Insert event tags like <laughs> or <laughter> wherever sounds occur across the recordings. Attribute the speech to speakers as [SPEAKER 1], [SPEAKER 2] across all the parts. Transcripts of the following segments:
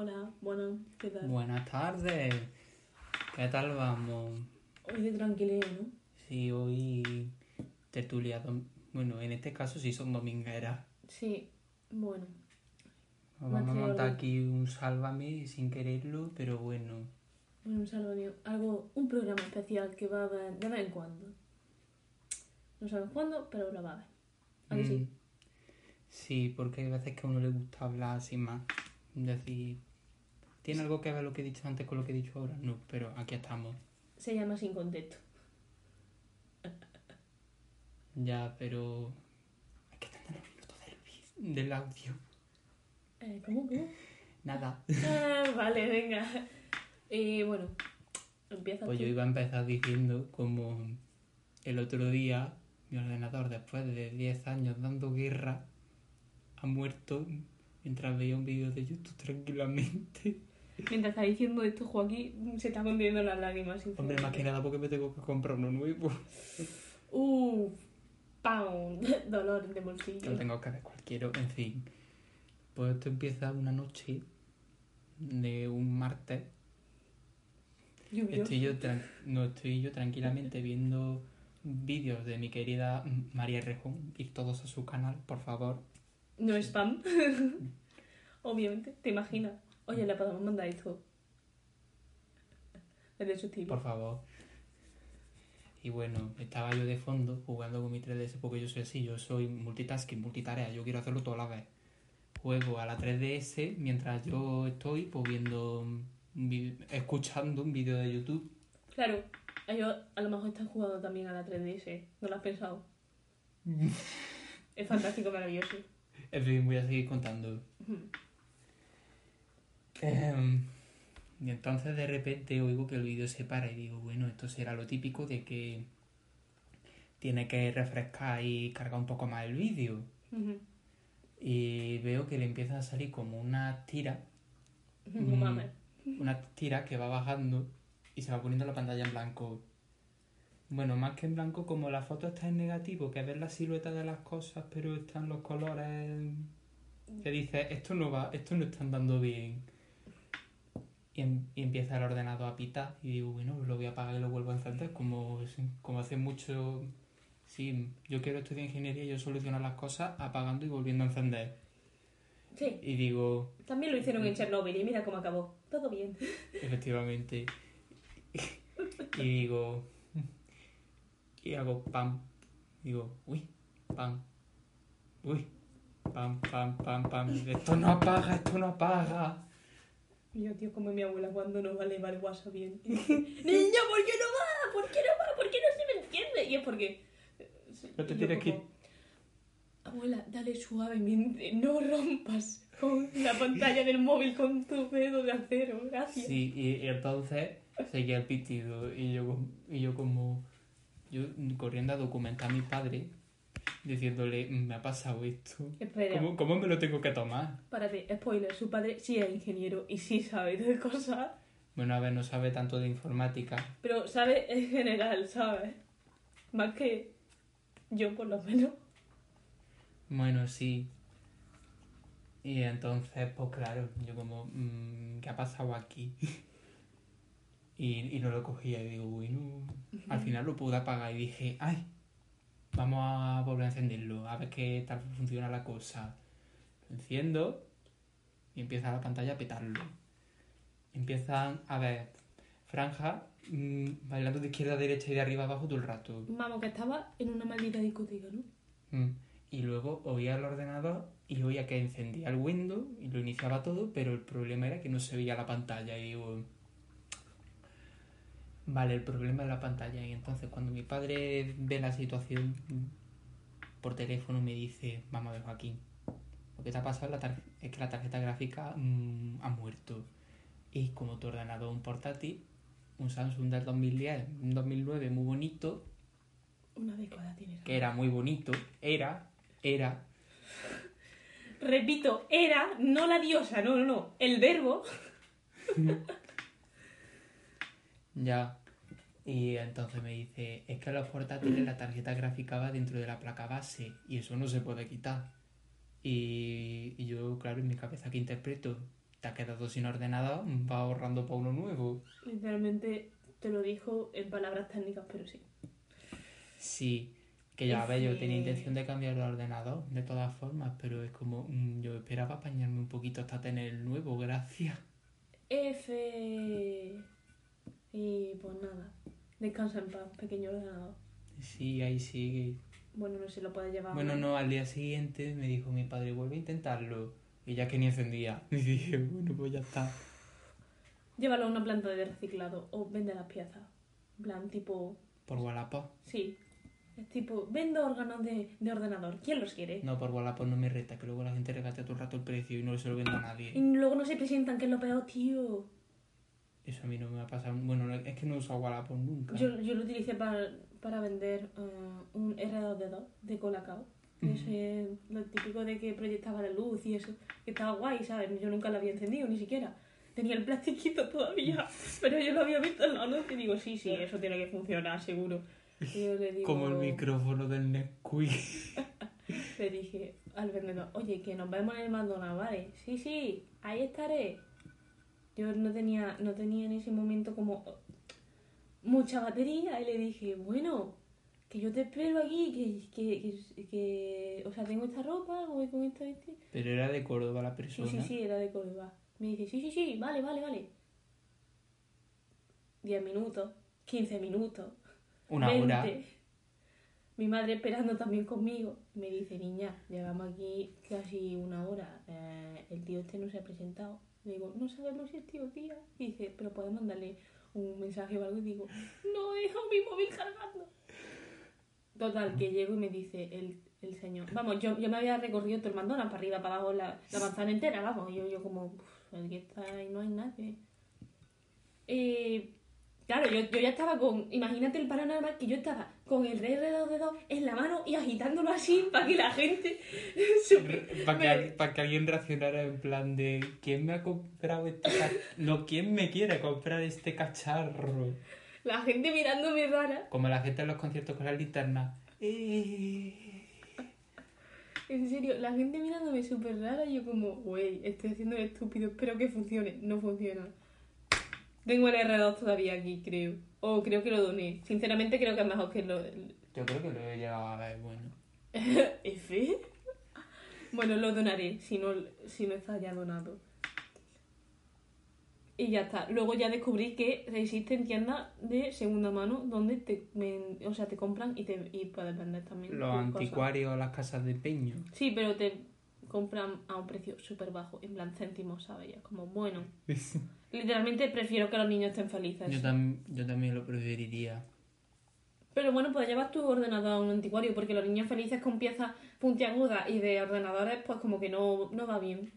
[SPEAKER 1] Hola, bueno, ¿qué tal?
[SPEAKER 2] Buenas tardes. ¿Qué tal vamos?
[SPEAKER 1] Hoy de tranquilidad, ¿no?
[SPEAKER 2] Sí, hoy tertulia. dom- Bueno, en este caso sí son domingueras.
[SPEAKER 1] Sí, bueno.
[SPEAKER 2] Nos Vamos a montar aquí un sálvame sin quererlo, pero bueno.
[SPEAKER 1] Bueno, un saludo, algo, un programa especial que va a haber de vez en cuando. No sabemos cuándo, pero lo va a haber. ¿A que
[SPEAKER 2] Mm,
[SPEAKER 1] sí?
[SPEAKER 2] Sí, porque hay veces que a uno le gusta hablar sin más. Decir, ¿tiene algo que ver lo que he dicho antes con lo que he dicho ahora? No, pero aquí estamos.
[SPEAKER 1] Se llama Sin Contexto.
[SPEAKER 2] Ya, pero... Hay que extender los minutos del, audio.
[SPEAKER 1] Eh, ¿Cómo, cómo?
[SPEAKER 2] Nada.
[SPEAKER 1] Ah, vale, venga. Y bueno, empieza
[SPEAKER 2] Pues
[SPEAKER 1] tú.
[SPEAKER 2] yo iba a empezar diciendo como el otro día mi ordenador después de 10 años dando guerra ha muerto mientras veía un vídeo de YouTube tranquilamente.
[SPEAKER 1] Mientras está diciendo esto, Joaquín se está contiendo las lágrimas.
[SPEAKER 2] Hombre, más que nada porque me tengo que comprar uno nuevo. <laughs>
[SPEAKER 1] Uh, ¡Pam! <laughs> Dolor de
[SPEAKER 2] Que
[SPEAKER 1] bolsillo.
[SPEAKER 2] lo tengo que ver cualquiera. En fin. Pues esto empieza una noche de un martes.
[SPEAKER 1] Lluvioso.
[SPEAKER 2] Estoy yo, no, estoy yo tranquilamente viendo vídeos de mi querida María Rejón. Ir todos a su canal, por favor.
[SPEAKER 1] No es spam. <laughs> Obviamente, te imaginas. Oye, le podemos mandar esto. Es de su tipo.
[SPEAKER 2] Por favor. Y bueno, estaba yo de fondo jugando con mi 3DS porque yo soy así, yo soy multitasking, multitarea, yo quiero hacerlo toda la vez. Juego a la 3DS mientras yo estoy pues viendo, escuchando un vídeo de YouTube.
[SPEAKER 1] Claro, ellos a lo mejor están jugando también a la 3DS. ¿No lo has pensado? <laughs> es fantástico, maravilloso.
[SPEAKER 2] En fin, voy a seguir contando. Em, y entonces de repente oigo que el vídeo se para y digo, bueno, esto será lo típico de que tiene que refrescar y cargar un poco más el vídeo. Y veo que le empiezan a salir como una tira,
[SPEAKER 1] No mames.
[SPEAKER 2] una tira que va bajando y se va poniendo la pantalla en blanco. Bueno, más que en blanco, como la foto está en negativo, que ves la silueta de las cosas, pero están los colores que dices, esto no va, esto no está andando bien. Y, em- y empieza el ordenador a pitar y digo, bueno, lo voy a apagar y lo vuelvo a encender, como, como hace mucho... Sí, yo quiero estudiar ingeniería y yo soluciono las cosas apagando y volviendo a encender.
[SPEAKER 1] Sí,
[SPEAKER 2] Y digo,
[SPEAKER 1] también lo hicieron en Chernobyl y mira cómo acabó. Todo bien.
[SPEAKER 2] efectivamente. <laughs> Y digo, y hago pam. Digo, uy, pam. Uy, pam, pam, pam, pam. Esto no apaga, esto no apaga.
[SPEAKER 1] Yo, tío, como mi abuela cuando no vale, va el WhatsApp bien. <laughs> Niña, ¿por qué no va? ¿Por qué no va? ¿Por qué no se me entiende? Y es porque...
[SPEAKER 2] No te tienes que-
[SPEAKER 1] Abuela, dale suavemente, no rompas con la pantalla del móvil con tu dedo de acero, gracias.
[SPEAKER 2] Sí, y, y entonces seguía el pitido. Y yo, y yo como, yo corriendo a documentar a mi padre, diciéndole, me ha pasado esto.
[SPEAKER 1] Espera,
[SPEAKER 2] ¿Cómo, ¿Cómo me lo tengo que tomar?
[SPEAKER 1] párate, spoiler, su padre sí es ingeniero y sí sabe de cosas,
[SPEAKER 2] Bueno, a ver, no sabe tanto de informática.
[SPEAKER 1] pero sabe en general, ¿sabes? Más que yo, por lo menos.
[SPEAKER 2] Bueno, sí. Y entonces, pues claro, yo como, mm, ¿qué ha pasado aquí? <laughs> y, y no lo cogía y digo, bueno, al final lo pude apagar y dije, ay, vamos a volver a encenderlo, a ver qué tal funciona la cosa. Lo enciendo y empieza la pantalla a petarlo. Empiezan a ver franjas mm, bailando de izquierda a derecha y de arriba a abajo todo el rato.
[SPEAKER 1] Vamos, que estaba en una maldita discoteca, ¿no?
[SPEAKER 2] Mm. Y luego oía el ordenador y oía que encendía el Windows y lo iniciaba todo, pero el problema era que no se veía la pantalla. Y digo, vale, el problema es la pantalla. Y entonces cuando mi padre ve la situación por teléfono me dice, vamos a ver Joaquín, lo que te ha pasado es, que la tarjeta gráfica mm, ha muerto. Y como tu ordenador un portátil, un Samsung del 2010, un 2009 muy bonito,
[SPEAKER 1] Una década tiene.
[SPEAKER 2] que era muy bonito, era, era,
[SPEAKER 1] Repito, era, no la diosa, no, no, no, el verbo. <laughs>
[SPEAKER 2] ya. Y entonces me dice, es que los portátiles la tarjeta gráfica va dentro de la placa base y eso no se puede quitar. Y, y yo, claro, en mi cabeza que interpreto, te has quedado sin ordenador, vas ahorrando para uno nuevo.
[SPEAKER 1] Literalmente te lo dijo en palabras técnicas, pero sí.
[SPEAKER 2] Sí, que ya
[SPEAKER 1] Es
[SPEAKER 2] ves, yo tenía intención de cambiar el ordenador, de todas formas, pero es como, mm, yo esperaba apañarme un poquito hasta tener el nuevo, gracias.
[SPEAKER 1] F. Y pues nada. Descansa en paz, pequeño ordenador.
[SPEAKER 2] Sí, ahí sigue.
[SPEAKER 1] Bueno, no sé, lo puedes llevar.
[SPEAKER 2] Bueno, no, al día siguiente me dijo mi padre, vuelve a intentarlo. Y ya que ni encendía. <laughs> Y dije, bueno, pues ya está.
[SPEAKER 1] Llévalo a una planta de reciclado o vende las piezas. En plan, tipo.
[SPEAKER 2] Por Wallapop.
[SPEAKER 1] Sí. Es tipo, vendo órganos de, de ordenador. ¿Quién los quiere?
[SPEAKER 2] No, por Wallapop no me reta, que luego la gente regatea todo el rato el precio y no se lo vendo a nadie.
[SPEAKER 1] Y luego no se presentan, que es lo peor, tío.
[SPEAKER 2] Eso a mí no me va a pasar. Bueno, es que no uso Wallapop nunca.
[SPEAKER 1] Yo, yo lo utilicé para, para vender eh, un R2D2 de Colacao. Es lo típico de que proyectaba la luz y eso. Que estaba guay, ¿sabes? Yo nunca lo había encendido, ni siquiera. Tenía el plastiquito todavía. <laughs> Pero yo lo había visto en la luz y digo, sí, sí, eso tiene que funcionar, seguro. Y yo le digo...
[SPEAKER 2] Como el micrófono del Nesquik. <laughs>
[SPEAKER 1] Le dije al vendedor, oye, que nos vemos en el McDonald's, ¿vale? Sí, sí, ahí estaré. Yo no tenía, no tenía en ese momento como mucha batería y le dije, bueno, que yo te espero aquí, que, que, que, que- o sea, tengo esta ropa, voy con esto, este.
[SPEAKER 2] Pero era de Córdoba la
[SPEAKER 1] Sí,
[SPEAKER 2] persona.
[SPEAKER 1] sí, sí, era de Córdoba. Me dice, sí, sí, sí, vale, vale, vale. 10 minutos, 15 minutos,
[SPEAKER 2] Una
[SPEAKER 1] 20.
[SPEAKER 2] hora.
[SPEAKER 1] Mi madre esperando también conmigo. Me dice, niña, llevamos aquí casi una hora. eh, el tío este no se ha presentado. Le digo, no sabemos si es tío o tía. Y dice, pero podemos mandarle un mensaje o algo. Y digo, no he dejado mi móvil cargando. Total, que llego y me dice el, el señor. Vamos, yo, yo me había recorrido todo el mandona, para arriba, para abajo, la, la manzana entera, vamos. Y yo, yo como, "Uf, aquí está y no hay nadie. Eh, claro, yo, yo ya estaba con. Imagínate el panorama que yo estaba con el rey de dos dedos en la mano y agitándolo así para que la gente. <laughs>
[SPEAKER 2] Para que, pa' que alguien reaccionara en plan de ¿Quién me ha comprado este cacharro? No, ¿quién me quiere comprar este cacharro?
[SPEAKER 1] la gente mirándome rara.
[SPEAKER 2] Como la gente en los conciertos con la linterna. Eh.
[SPEAKER 1] En serio, la gente mirándome súper rara. Y yo, como, güey, estoy haciendo el estúpido, espero que funcione. No funciona. Tengo el R2 todavía aquí, creo. O creo que lo doné. Sinceramente, creo que es mejor que lo.
[SPEAKER 2] Yo creo que lo he llegado a ver, bueno. <laughs>
[SPEAKER 1] ¿F? Bueno, lo donaré si no, si no está ya donado. Y ya está. Luego ya descubrí que existen tiendas de segunda mano donde te, ven- o sea, te compran y, te, y puedes vender también.
[SPEAKER 2] Los
[SPEAKER 1] tus cosas.
[SPEAKER 2] anticuarios, las casas de peño.
[SPEAKER 1] Sí, pero te compran a un precio súper bajo, en plan céntimos, ¿sabes? Como, bueno. <laughs> Literalmente prefiero que los niños estén felices.
[SPEAKER 2] Yo, tam- yo también lo preferiría.
[SPEAKER 1] Pero bueno, puedes llevar tu ordenador a un anticuario, porque los niños felices con piezas puntiagudas y de ordenadores, pues como que no, no va bien.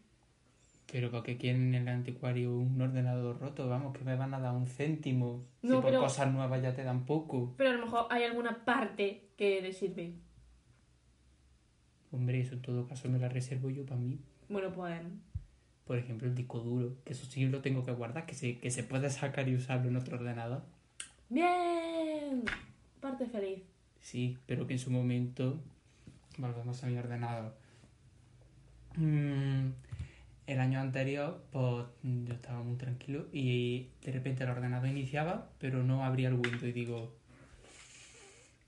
[SPEAKER 2] Pero ¿para qué quieren en el anticuario un ordenador roto? Vamos, que me van a dar un céntimo. si por
[SPEAKER 1] pero-
[SPEAKER 2] cosas nuevas ya te dan poco.
[SPEAKER 1] Pero a lo mejor hay alguna parte que le sirve.
[SPEAKER 2] Hombre, eso en todo caso me la reservo yo para mí.
[SPEAKER 1] Bueno, pues
[SPEAKER 2] Por ejemplo, el disco duro, que eso sí lo tengo que guardar, que se, que se puede sacar y usarlo en otro ordenador.
[SPEAKER 1] ¡Bien! Parte feliz.
[SPEAKER 2] Sí, pero que en su momento. Volvemos a mi ordenador. Mm, el año anterior, pues yo estaba muy tranquilo y de repente el ordenador iniciaba, pero no abría el Windows y digo.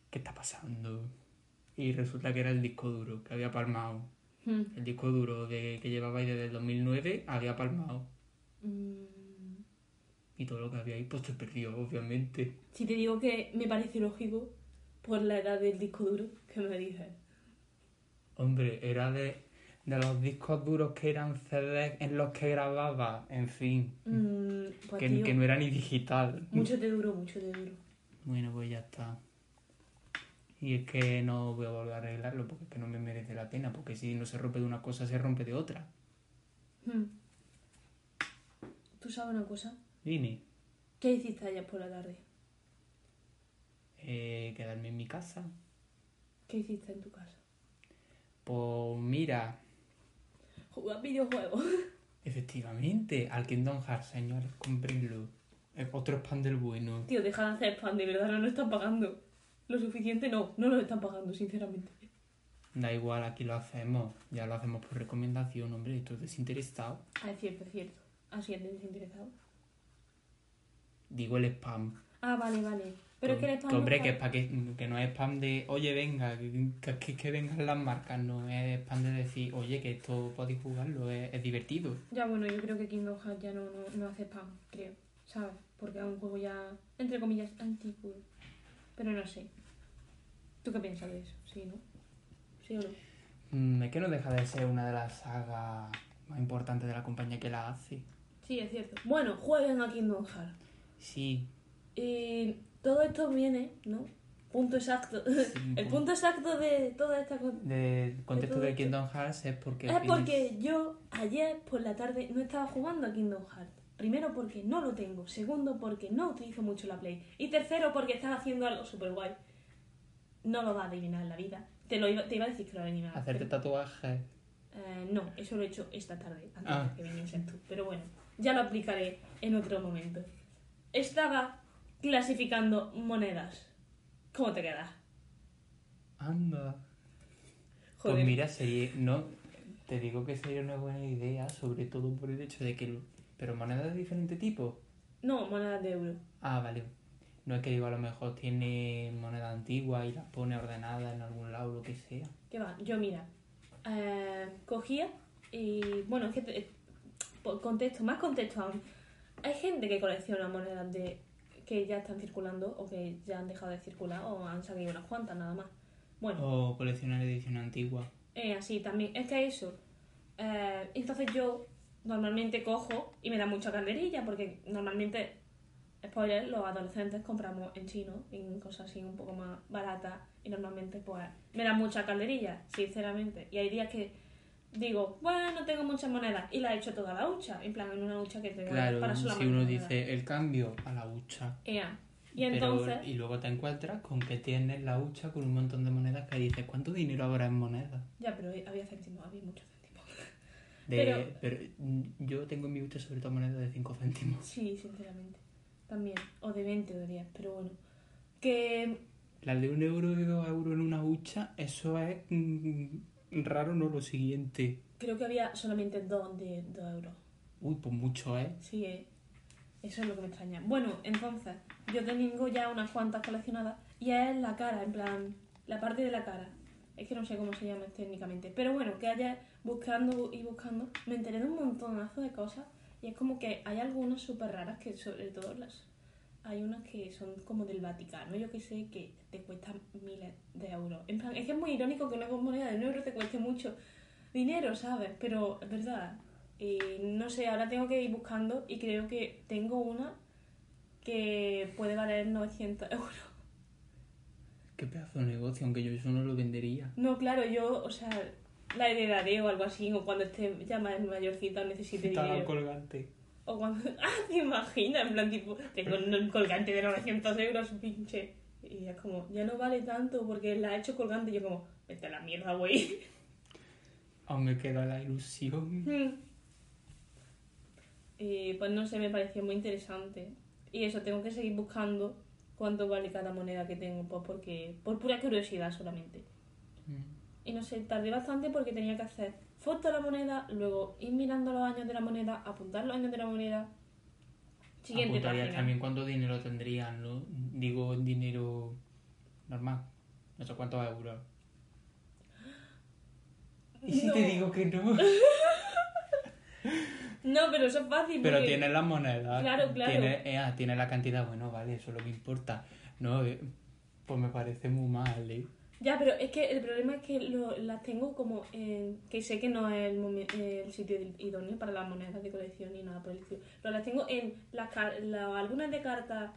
[SPEAKER 2] ¿Qué está pasando? Y resulta que era el disco duro que había palmado.
[SPEAKER 1] Hmm.
[SPEAKER 2] El disco duro de, que llevaba ahí desde el 2009 había palmado.
[SPEAKER 1] Mm,
[SPEAKER 2] Y todo lo que había ahí, pues se perdió, obviamente.
[SPEAKER 1] Si te digo que me parece lógico por la edad del disco duro, ¿qué me dices?
[SPEAKER 2] Hombre, era de, de los discos duros que eran CDs en los que grababa, en fin,
[SPEAKER 1] Mm, pues
[SPEAKER 2] que,
[SPEAKER 1] tío,
[SPEAKER 2] que no era ni digital.
[SPEAKER 1] mucho te duro, mucho te duro.
[SPEAKER 2] Bueno, pues ya está. Y es que no voy a volver a arreglarlo porque es que no me merece la pena, porque si no se rompe de una cosa, se rompe de otra.
[SPEAKER 1] Hmm. ¿Tú sabes una cosa?
[SPEAKER 2] Vine,
[SPEAKER 1] ¿Qué hiciste ayer por la tarde?
[SPEAKER 2] eh, quedarme en mi casa.
[SPEAKER 1] ¿Qué hiciste en tu casa?
[SPEAKER 2] Pues mira,
[SPEAKER 1] Jugar videojuegos. <laughs>
[SPEAKER 2] efectivamente, al Kingdom Hearts, señores, cómprenlo. Es otro spam del bueno.
[SPEAKER 1] Tío, deja de hacer spam, de verdad no nos están pagando. Lo suficiente no, no nos están pagando, sinceramente.
[SPEAKER 2] Da igual, aquí lo hacemos. Ya lo hacemos por recomendación, hombre, esto es desinteresado.
[SPEAKER 1] Ah, es cierto, es cierto. Así es desinteresado.
[SPEAKER 2] Digo el spam.
[SPEAKER 1] Ah, vale, vale. Pero es que el spam.
[SPEAKER 2] Que, hombre,
[SPEAKER 1] no
[SPEAKER 2] que, es pa que, que no es spam de, oye, venga, que, que, que vengan las marcas, no es spam de decir, oye, que esto podéis jugarlo, es, es divertido.
[SPEAKER 1] Ya, bueno, yo creo que Kingdom Hearts ya no, no, no hace spam, creo. ¿Sabes? Porque es un juego ya, entre comillas, antiguo. Pero no sé. ¿Tú qué piensas de eso? ¿Sí, no? ¿Sí o no?
[SPEAKER 2] Mm, es que no deja de ser una de las sagas más importantes de la compañía que la hace.
[SPEAKER 1] Sí, es cierto. Bueno, jueguen a Kingdom Hearts.
[SPEAKER 2] Sí,
[SPEAKER 1] Y todo esto viene, ¿no? Punto exacto. <laughs> El punto exacto de toda esta cosa.
[SPEAKER 2] de contexto de. Kingdom Hearts es porque...
[SPEAKER 1] Es porque yo ayer por la tarde no estaba jugando a Kingdom Hearts. Primero porque no lo tengo. Segundo porque no utilizo mucho la Play. Y tercero porque estaba haciendo algo súper guay. No lo va a adivinar en la vida. Te, lo iba, te iba a decir que lo adivinaba.
[SPEAKER 2] Hacerte tatuajes.
[SPEAKER 1] Eh, no, eso lo he hecho esta tarde, antes
[SPEAKER 2] Ah.
[SPEAKER 1] de que viniesen tú. Pero bueno, ya lo aplicaré en otro momento. Estaba clasificando monedas. ¿Cómo te quedas?
[SPEAKER 2] Anda.
[SPEAKER 1] Joder.
[SPEAKER 2] Pues mira, sería... No, te digo que sería una buena idea, sobre todo por el hecho de que... Pero monedas de diferente tipo.
[SPEAKER 1] No, monedas de euro.
[SPEAKER 2] Ah, vale. No es que digo, a lo mejor tiene moneda antigua y las pone ordenadas en algún lado, lo que sea.
[SPEAKER 1] ¿Qué va? Yo, mira, eh, cogía y, bueno, es que, contexto, más contexto aún. Hay gente que colecciona monedas de que ya están circulando o que ya han dejado de circular o han salido unas cuantas nada más. Bueno,
[SPEAKER 2] O coleccionar edición antigua.
[SPEAKER 1] eh, así también. Es que eso. eh, entonces yo normalmente cojo y me da mucha calderilla porque normalmente, spoiler, los adolescentes compramos en chino, en cosas así un poco más baratas y normalmente pues me da mucha calderilla, sinceramente. Y hay días que digo, bueno, no tengo muchas monedas y la he hecho toda la hucha, en plan en una hucha que tengo
[SPEAKER 2] Claro,
[SPEAKER 1] para
[SPEAKER 2] si
[SPEAKER 1] solamente
[SPEAKER 2] uno
[SPEAKER 1] monedas.
[SPEAKER 2] dice el cambio a la hucha.
[SPEAKER 1] Ea. Y
[SPEAKER 2] Pero-
[SPEAKER 1] entonces,
[SPEAKER 2] y luego te encuentras con que tienes la hucha con un montón de monedas que dices, ¿cuánto dinero habrá en monedas?
[SPEAKER 1] ya, pero había céntimos, había muchos céntimos.
[SPEAKER 2] De,
[SPEAKER 1] Pero-
[SPEAKER 2] pero... mm, yo tengo en mi hucha sobre todo monedas de 5 céntimos.
[SPEAKER 1] Sí, sinceramente. También. O de 20 o de 10, pero bueno. Que
[SPEAKER 2] Las de un euro y de dos euros en una hucha, eso es mm, raro, no lo siguiente.
[SPEAKER 1] creo que había solamente dos de 2 euros.
[SPEAKER 2] Uy, pues mucho, ¿eh?
[SPEAKER 1] Sí, eh. eso es lo que me extraña. Bueno, entonces, yo tengo ya unas cuantas coleccionadas y es la cara, en plan, la parte de la cara. Es que no sé cómo se llama técnicamente. Pero bueno, que ayer buscando y buscando, me enteré de un montonazo de cosas y es como que hay algunas súper raras que sobre todo las... Hay unas que son como del Vaticano, yo que sé, que te cuestan miles de euros. En plan, es que es muy irónico que una moneda de un euro te cueste mucho dinero, ¿sabes? Pero es verdad. Y no sé, ahora tengo que ir buscando y creo que tengo una que puede valer 900 euros.
[SPEAKER 2] Qué pedazo de negocio, aunque yo eso no lo vendería.
[SPEAKER 1] No, claro, yo, o sea, la heredaré o algo así, o cuando esté ya más mayorcita o necesite dinero.
[SPEAKER 2] colgante.
[SPEAKER 1] O cuando... <laughs> ¡Ah, te imaginas! En plan, tipo, tengo un colgante de 900 euros, pinche. Y es como, ya no vale tanto porque la he hecho colgante y yo como, vete a la mierda, güey. <laughs>
[SPEAKER 2] Aún me queda la ilusión.
[SPEAKER 1] Mm. Y pues no sé, me pareció muy interesante. Y eso, tengo que seguir buscando cuánto vale cada moneda que tengo, pues porque, por pura curiosidad solamente.
[SPEAKER 2] Mm.
[SPEAKER 1] Y no sé, tardé bastante porque tenía que hacer foto de la moneda, luego ir mirando los años de la moneda, apuntar los años de la moneda. Siguiente
[SPEAKER 2] Apuntarías
[SPEAKER 1] página.
[SPEAKER 2] también cuánto dinero tendrían, ¿no? Digo, dinero normal. No sé cuántos euros. ¿Y <gasps> si te digo que no? <laughs>
[SPEAKER 1] No, pero eso es fácil.
[SPEAKER 2] Pero
[SPEAKER 1] porque-
[SPEAKER 2] tienes las monedas.
[SPEAKER 1] Claro, claro.
[SPEAKER 2] Tienes, eh, ah, tienes la cantidad, bueno, vale, eso es lo que importa. No, eh, pues me parece muy mal, ¿eh?
[SPEAKER 1] Ya, pero es que el problema es que lo- las tengo como en... que sé que no es el, el sitio idóneo para las monedas de colección ni nada por el estilo. Pero las tengo en las la- algunas de cartas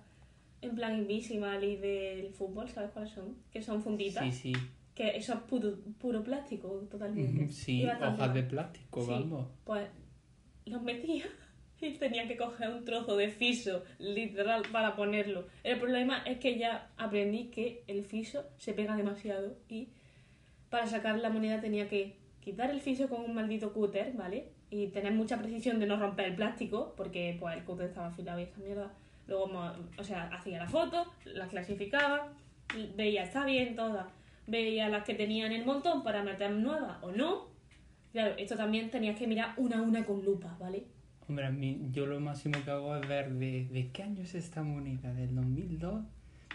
[SPEAKER 1] en plan Invisimal y del fútbol, ¿sabes cuáles son? Que son funditas.
[SPEAKER 2] Sí, sí.
[SPEAKER 1] Que eso es puro, puro plástico, totalmente.
[SPEAKER 2] Sí, hojas de plástico,
[SPEAKER 1] Sí.
[SPEAKER 2] vamos.
[SPEAKER 1] Pues los metía y tenía que coger un trozo de fiso, literal, para ponerlo. El problema es que ya aprendí que el fiso se pega demasiado y para sacar la moneda tenía que quitar el fiso con un maldito cúter, ¿vale? Y tener mucha precisión de no romper el plástico, porque pues el cúter estaba afilado y esa mierda. Luego, o sea, hacía la foto, la clasificaba, veía está bien todas, veía las que tenían el montón para meter nuevas o no. Claro, esto también tenías que mirar una a una con lupa, ¿vale?
[SPEAKER 2] Hombre, a mí, yo lo máximo que hago es ver de, de qué año es esta moneda, del 2002,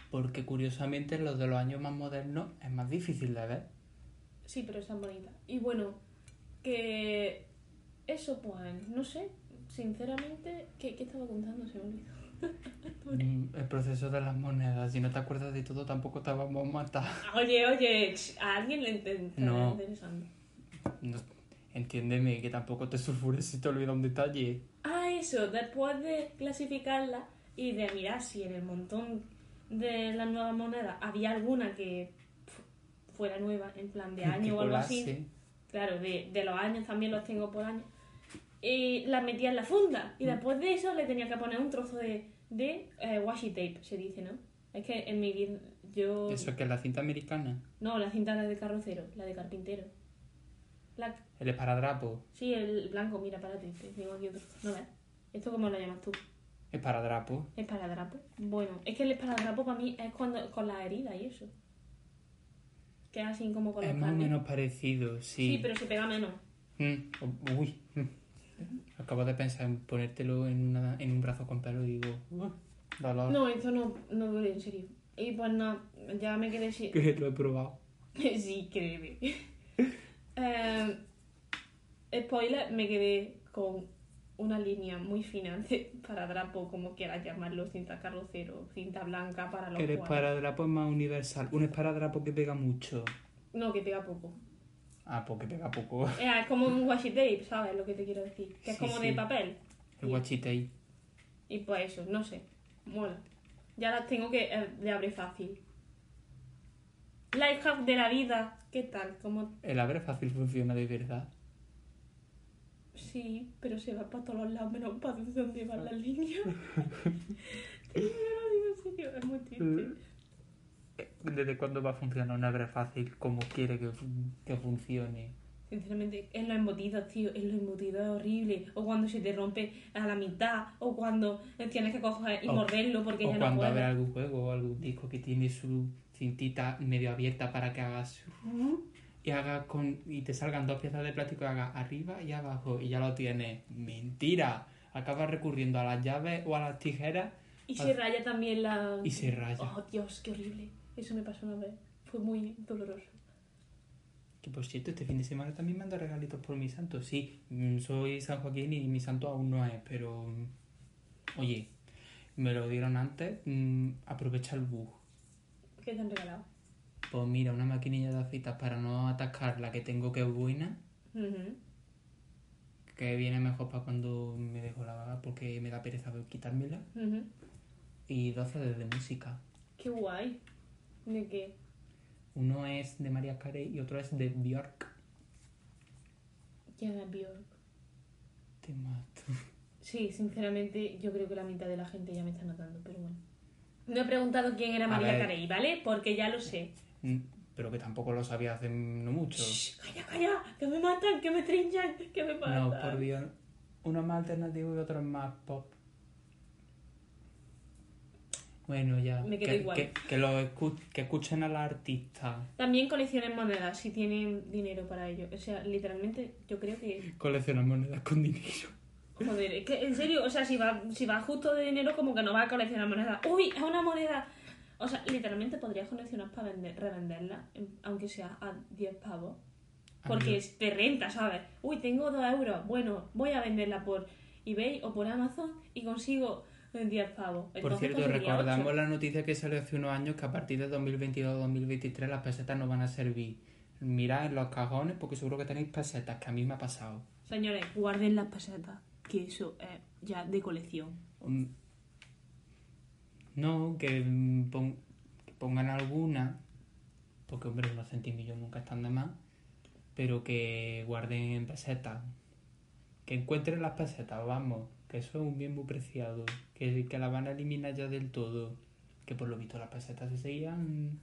[SPEAKER 2] porque curiosamente los de los años más modernos es más difícil de ver.
[SPEAKER 1] Sí, pero están bonitas. Y bueno, que eso pues, no sé, sinceramente, ¿qué, qué estaba contando? Se me olvidó. <laughs>
[SPEAKER 2] Mm, El proceso de las monedas, si no te acuerdas de todo, tampoco te vamos a matar.
[SPEAKER 1] Oye, oye, ch, a alguien le estará
[SPEAKER 2] No. No, entiéndeme, que tampoco te <laughs> sulfures si te olvida un detalle.
[SPEAKER 1] Ah, eso, después de clasificarla y de mirar si en el montón de las nuevas monedas había alguna que fu- fuera nueva, en plan de <laughs> año o algo así. Claro, de, de los años también los tengo por año. Y las metía en la funda.
[SPEAKER 2] Mm.
[SPEAKER 1] Y después de eso le tenía que poner un trozo de, de eh, washi tape, se dice, ¿no? Es que en mi vida yo...
[SPEAKER 2] Eso que es la cinta americana,
[SPEAKER 1] No, la cinta la de carrocero, la de carpintero.
[SPEAKER 2] El esparadrapo.
[SPEAKER 1] Sí, el blanco, mira, párate, te digo aquí otro. No ves. ¿Esto cómo lo llamas tú?
[SPEAKER 2] Esparadrapo.
[SPEAKER 1] Esparadrapo. Bueno, es que el esparadrapo para mí es cuando con las heridas y eso. Que es así como con
[SPEAKER 2] Es
[SPEAKER 1] los
[SPEAKER 2] más o menos parecido, sí.
[SPEAKER 1] Sí, pero se pega menos.
[SPEAKER 2] Mm, Uy. mm. Acabo de pensar en ponértelo en, una, en un brazo con pelo y digo, "Uh, dolor.
[SPEAKER 1] No, esto no, no duele, en serio. Y pues nada, ya me quedé sin... <laughs>
[SPEAKER 2] Que lo he probado. <laughs>
[SPEAKER 1] sí, créeme. <laughs> Eh, spoiler, me quedé con una línea muy fina de <laughs> paradrapo, como quieras llamarlo, cinta carrocero, cinta blanca para los
[SPEAKER 2] Que el esparadrapo es más universal. Un esparadrapo que pega mucho.
[SPEAKER 1] No, que pega poco.
[SPEAKER 2] Ah, porque pega poco.
[SPEAKER 1] Eh, es como un washi tape, ¿sabes lo que te quiero decir? Que es
[SPEAKER 2] Sí,
[SPEAKER 1] como
[SPEAKER 2] sí.
[SPEAKER 1] de papel.
[SPEAKER 2] El guachitei.
[SPEAKER 1] Y pues eso, no sé. Mola. Ya las tengo que eh, le abre fácil. Life hack de la vida. ¿Qué tal? Como
[SPEAKER 2] El abre fácil funciona de verdad.
[SPEAKER 1] sí, pero se va para todos los lados menos para donde van las líneas. <laughs> es muy triste.
[SPEAKER 2] ¿Desde cuándo va a funcionar un abre fácil como quiere que, fun- que funcione?
[SPEAKER 1] Sinceramente, en los embutidos, tío, en los embutidos es horrible. O cuando se te rompe a la mitad, o cuando tienes que coger y
[SPEAKER 2] O-
[SPEAKER 1] morderlo porque
[SPEAKER 2] o
[SPEAKER 1] ya no
[SPEAKER 2] cuando
[SPEAKER 1] puedes.
[SPEAKER 2] abre algún juego o algún disco que tiene su cintita medio abierta para que hagas y haga con y te salgan dos piezas de plástico y haga arriba y abajo y ya lo tienes. Mentira. Acabas recurriendo a las llaves o a las tijeras
[SPEAKER 1] Y se raya también la...
[SPEAKER 2] y se raya.
[SPEAKER 1] Oh, Dios, qué horrible. Eso me pasó una vez. Fue muy doloroso.
[SPEAKER 2] Que por cierto, este fin de semana también me han dado regalitos por mi santo. Sí, mm, soy San Joaquín y mi santo aún no es, pero. mm, Oye, me lo dieron antes. mm, aprovecha el bug.
[SPEAKER 1] ¿Qué te han regalado?
[SPEAKER 2] Pues mira, una maquinilla de aceitas para no atascar la que tengo que es buena, que viene mejor para cuando me dejo la vaga porque me da pereza quitármela.
[SPEAKER 1] Ujú.
[SPEAKER 2] Y 12 de música.
[SPEAKER 1] Qué guay. ¿De qué?
[SPEAKER 2] Uno es de María Carey y otro es de Björk.
[SPEAKER 1] ¿Quién es Björk?
[SPEAKER 2] Te mato.
[SPEAKER 1] Sí, sinceramente, yo creo que la mitad de la gente ya me está notando, pero bueno. No he preguntado quién era
[SPEAKER 2] A
[SPEAKER 1] María
[SPEAKER 2] ver.
[SPEAKER 1] Carey, ¿vale? Porque ya lo sé.
[SPEAKER 2] Mm, Pero que tampoco lo sabía hace no mucho.
[SPEAKER 1] Shh, calla, calla, que me matan, que me trinchan, que me matan.
[SPEAKER 2] No, por Dios. Uno es más alternativo y otro es más pop. Bueno, ya.
[SPEAKER 1] Me quedo
[SPEAKER 2] que,
[SPEAKER 1] igual.
[SPEAKER 2] Que, que lo escu- que escuchen a la artista.
[SPEAKER 1] También coleccionen monedas si tienen dinero para ello. O sea, literalmente, yo creo que.
[SPEAKER 2] Colecciona monedas con dinero.
[SPEAKER 1] Joder, es que en serio, o sea, si va, si va justo de dinero, como que no va a coleccionar monedas. ¡Uy! Es una moneda. O sea, literalmente podrías coleccionar para vender, revenderla, en- aunque sea a 10 pavos. Porque es de renta, ¿sabes? Uy, tengo 2 euros. Bueno, voy a venderla por eBay o por Amazon y consigo 10 pavos.
[SPEAKER 2] Por cierto, recordamos la noticia que salió hace unos años que a partir de 2022-2023 las pesetas no van a servir. Mirad en los cajones porque seguro que tenéis pesetas, que a mí me ha pasado.
[SPEAKER 1] Señores, guarden las pesetas, que eso es ya de colección.
[SPEAKER 2] No, que, pon- que pongan alguna, porque hombre, unos centimillos nunca están de más, pero que guarden pesetas. Que encuentren las pesetas, vamos, que eso es un bien muy preciado, que, que la van a eliminar ya del todo. Que por lo visto las pesetas se seguían,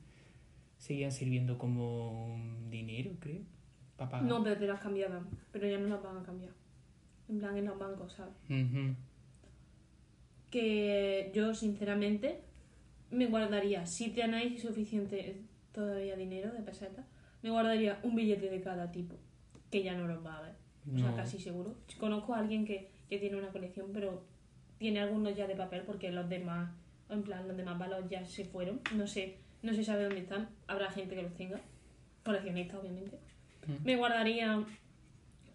[SPEAKER 2] seguían sirviendo como dinero, creo, para pagar.
[SPEAKER 1] No, pero te las cambiaban, pero ya no las van a cambiar. En plan, en los bancos, ¿sabes? Que yo sinceramente me guardaría, si tenéis suficiente todavía dinero de peseta, me guardaría un billete de cada tipo, que ya no los va a ver. O sea, casi seguro. Conozco a alguien que, que tiene una colección, pero tiene algunos ya de papel porque los demás, en plan, los demás balos ya se fueron. No sé, no se sabe dónde están. Habrá gente que los tenga. Coleccionistas, obviamente.
[SPEAKER 2] Mm.
[SPEAKER 1] Me guardaría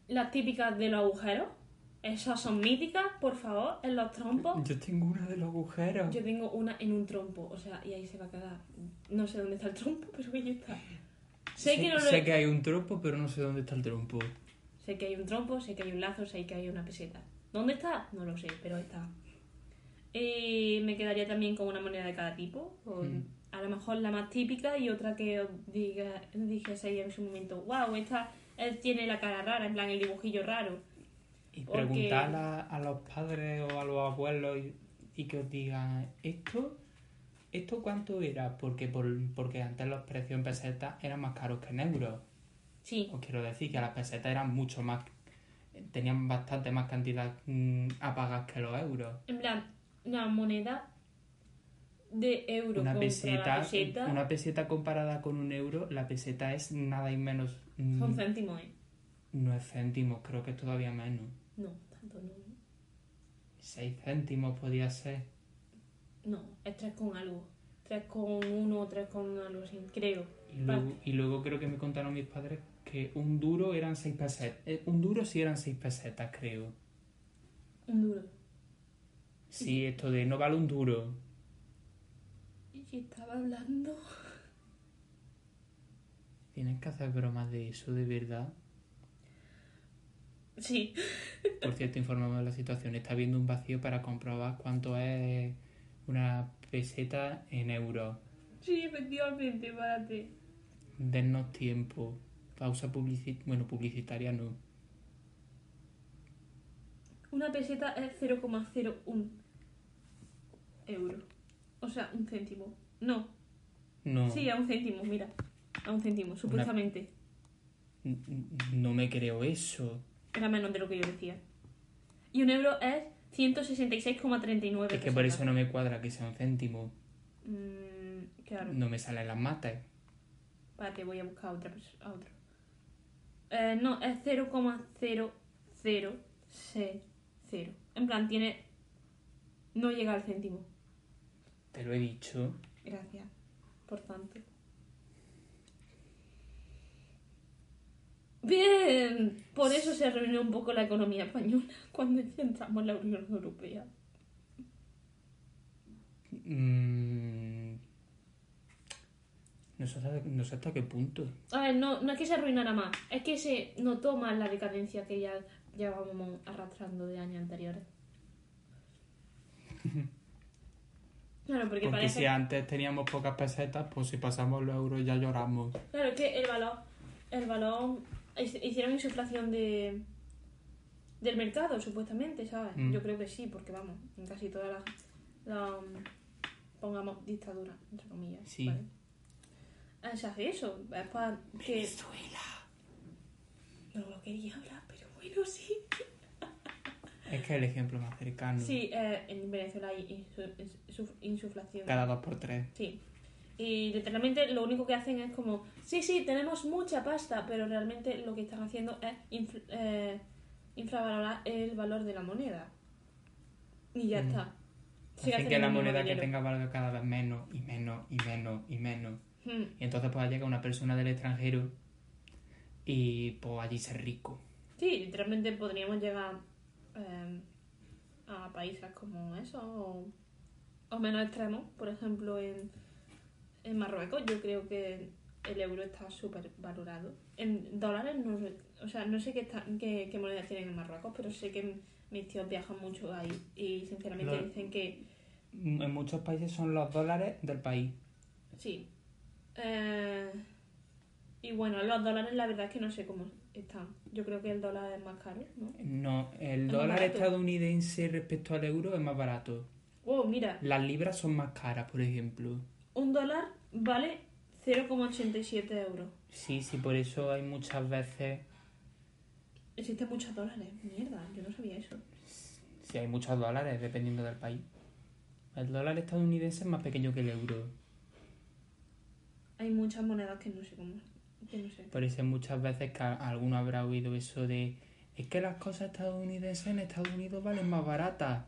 [SPEAKER 1] las típicas de los agujeros. Esas son míticas, por favor, en los trompos.
[SPEAKER 2] Yo tengo una de los agujeros.
[SPEAKER 1] Yo tengo una en un trompo, o sea, y ahí se va a quedar. No sé dónde está el trompo, <laughs> pero ahí está. Sé, que no lo-
[SPEAKER 2] sé que hay un trompo, pero no sé dónde está el trompo.
[SPEAKER 1] sé que hay un trompo, sé que hay un lazo, sé que hay una peseta. ¿Dónde está? No lo sé, pero está. Y me quedaría también con una moneda de cada tipo. con
[SPEAKER 2] Mm.
[SPEAKER 1] A lo mejor la más típica y otra que os diga, dijese ahí en su momento, wow, esta él tiene la cara rara, en plan el dibujillo raro.
[SPEAKER 2] Y
[SPEAKER 1] Porque-
[SPEAKER 2] preguntar a, a los padres o a los abuelos y, y que os digan, ¿esto esto cuánto era? Porque, por, porque antes los precios en pesetas eran más caros que en euros.
[SPEAKER 1] Sí,
[SPEAKER 2] Os quiero decir que las pesetas eran mucho más... Tenían bastante más cantidad mm, a pagar que los euros.
[SPEAKER 1] en plan, una moneda de euro
[SPEAKER 2] Una peseta, una peseta comparada con un euro, la peseta es nada y menos... mm,
[SPEAKER 1] son céntimos, ¿eh?
[SPEAKER 2] no es céntimos, creo que es todavía menos.
[SPEAKER 1] No, tanto no.
[SPEAKER 2] 6 céntimos podía ser.
[SPEAKER 1] No, es 3 con algo. 3 con 1 o 3 con algo así, creo.
[SPEAKER 2] Y luego, y luego creo que me contaron mis padres que un duro eran 6 pesetas. Eh, un duro sí eran 6 pesetas, creo.
[SPEAKER 1] Un duro.
[SPEAKER 2] Sí, esto de no vale un duro.
[SPEAKER 1] Y estaba hablando.
[SPEAKER 2] Tienes que hacer bromas de eso, de verdad.
[SPEAKER 1] Sí.
[SPEAKER 2] Por cierto, informamos de la situación. Está habiendo un vacío para comprobar cuánto es una peseta en euros.
[SPEAKER 1] Sí, efectivamente, párate.
[SPEAKER 2] Dennos tiempo. Pausa publicitaria. Bueno, publicitaria no.
[SPEAKER 1] Una peseta es 0,01 euro. O sea, un céntimo. No.
[SPEAKER 2] No.
[SPEAKER 1] Sí, a un céntimo, mira. A un céntimo, supuestamente.
[SPEAKER 2] No me creo eso.
[SPEAKER 1] Era menos de lo que yo decía. Y un euro es 166,39
[SPEAKER 2] Es que por eso no me cuadra que sea un céntimo.
[SPEAKER 1] Mm, claro.
[SPEAKER 2] No me salen las mates.
[SPEAKER 1] Espérate, voy a buscar a, otra, a otro. Eh, no, es 0,0060. En plan, tiene... No llega al céntimo.
[SPEAKER 2] Te lo he dicho.
[SPEAKER 1] Gracias. Por tanto. Bien. Por eso se arruinó un poco la economía española <laughs> cuando entramos en la Unión Europea.
[SPEAKER 2] Mm, No sé, hasta, no sé hasta qué punto.
[SPEAKER 1] A ver, no, no es que se arruinara más, es que se notó más la decadencia que ya llevábamos arrastrando de años anteriores. <laughs> Claro, porque,
[SPEAKER 2] Porque
[SPEAKER 1] parece
[SPEAKER 2] si antes teníamos pocas pesetas, pues si pasamos los euros ya lloramos.
[SPEAKER 1] Claro, es que el valor, el valor hicieron insuflación de del mercado, supuestamente, ¿sabes?
[SPEAKER 2] Mm.
[SPEAKER 1] Yo creo que sí, porque vamos, en casi todas las, las, pongamos dictadura, entre comillas.
[SPEAKER 2] Sí.
[SPEAKER 1] ¿vale? Ah, Se hace eso, es para que
[SPEAKER 2] Venezuela.
[SPEAKER 1] no lo quería hablar, pero bueno, sí.
[SPEAKER 2] Es que el ejemplo más cercano.
[SPEAKER 1] Sí, eh, en Venezuela hay insu- insu- insuflación.
[SPEAKER 2] Cada dos por tres.
[SPEAKER 1] Sí. Y literalmente lo único que hacen es como, sí, sí, tenemos mucha pasta, pero realmente lo que están haciendo es infl- eh, infravalorar el valor de la moneda. Y ya
[SPEAKER 2] Mm.
[SPEAKER 1] está. Sigue
[SPEAKER 2] Hacen que la moneda que tenga valga cada vez menos y menos y menos y menos.
[SPEAKER 1] Mm,
[SPEAKER 2] Y entonces pues llega una persona del extranjero y pues allí ser rico.
[SPEAKER 1] Sí, literalmente podríamos llegar eh, a países como eso, o, o menos extremos. Por ejemplo, en, en Marruecos yo creo que el euro está súper valorado. En dólares, no, sé- o sea, no sé qué, está- qué, qué monedas tienen en Marruecos, pero sé que mis tíos viajan mucho ahí y sinceramente
[SPEAKER 2] Lo-
[SPEAKER 1] dicen que
[SPEAKER 2] En muchos países son los dólares del país.
[SPEAKER 1] sí. Eh, y bueno, los dólares la verdad es que no sé cómo están. Yo creo que el dólar es más caro, ¿no?
[SPEAKER 2] No, el
[SPEAKER 1] Es
[SPEAKER 2] dólar estadounidense respecto al euro es más barato.
[SPEAKER 1] Oh, mira,
[SPEAKER 2] Las libras son más caras, por ejemplo.
[SPEAKER 1] Un dólar vale 0,87 euros.
[SPEAKER 2] Sí, sí, por eso hay muchas veces...
[SPEAKER 1] Existen muchos dólares. Mierda, yo no sabía eso.
[SPEAKER 2] Sí, hay muchos dólares dependiendo del país. El dólar estadounidense es más pequeño que el euro.
[SPEAKER 1] Hay muchas monedas que no sé cómo. Que no sé.
[SPEAKER 2] Por eso muchas veces que alguno habrá oído eso de Es que las cosas estadounidenses en Estados Unidos valen más baratas.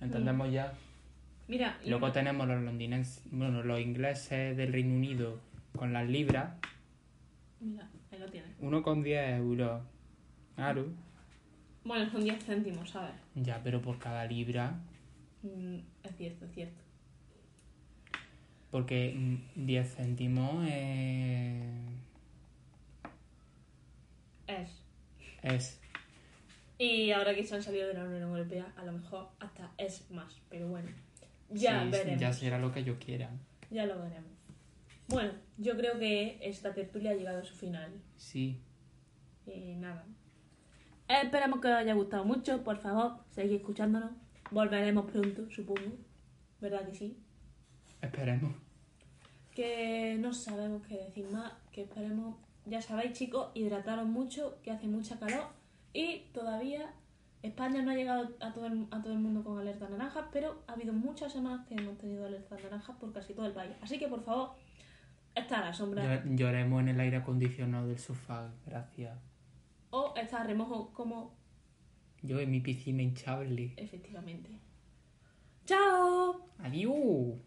[SPEAKER 2] Entendemos ya.
[SPEAKER 1] Mira, y-
[SPEAKER 2] Luego tenemos los londinenses, bueno, los ingleses del Reino Unido con las libras.
[SPEAKER 1] mira, ahí lo tienes.
[SPEAKER 2] Uno con 10 euros. Claro.
[SPEAKER 1] Bueno, son 10 céntimos, ¿sabes?
[SPEAKER 2] Ya, pero por cada libra.
[SPEAKER 1] Mm, es cierto, es cierto.
[SPEAKER 2] Porque mm, 10 céntimos es...
[SPEAKER 1] Es.
[SPEAKER 2] es
[SPEAKER 1] Y ahora que se han salido de la Unión Europea, a lo mejor hasta es más. Pero bueno, ya
[SPEAKER 2] sí,
[SPEAKER 1] veremos.
[SPEAKER 2] Ya será lo que yo quiera.
[SPEAKER 1] Ya lo veremos. Bueno, yo creo que esta tertulia ha llegado a su final.
[SPEAKER 2] Sí.
[SPEAKER 1] Y nada. Esperamos que os haya gustado mucho. Por favor, seguid escuchándonos. Volveremos pronto, supongo. ¿Verdad que sí?
[SPEAKER 2] Esperemos.
[SPEAKER 1] Que no sabemos qué decir más. Que esperemos. Ya sabéis, chicos, hidrataros mucho, que hace mucha calor. Y todavía España no ha llegado a todo el, a todo el mundo con alerta naranja, pero ha habido muchas semanas que hemos tenido alerta naranja por casi todo el país. Así que, por favor, está a la sombra.
[SPEAKER 2] Llor- Lloremos en el aire acondicionado del sofá. Gracias.
[SPEAKER 1] O está a remojo como
[SPEAKER 2] Yo en mi piscina hinchable.
[SPEAKER 1] efectivamente. ¡Chao!
[SPEAKER 2] Adiós.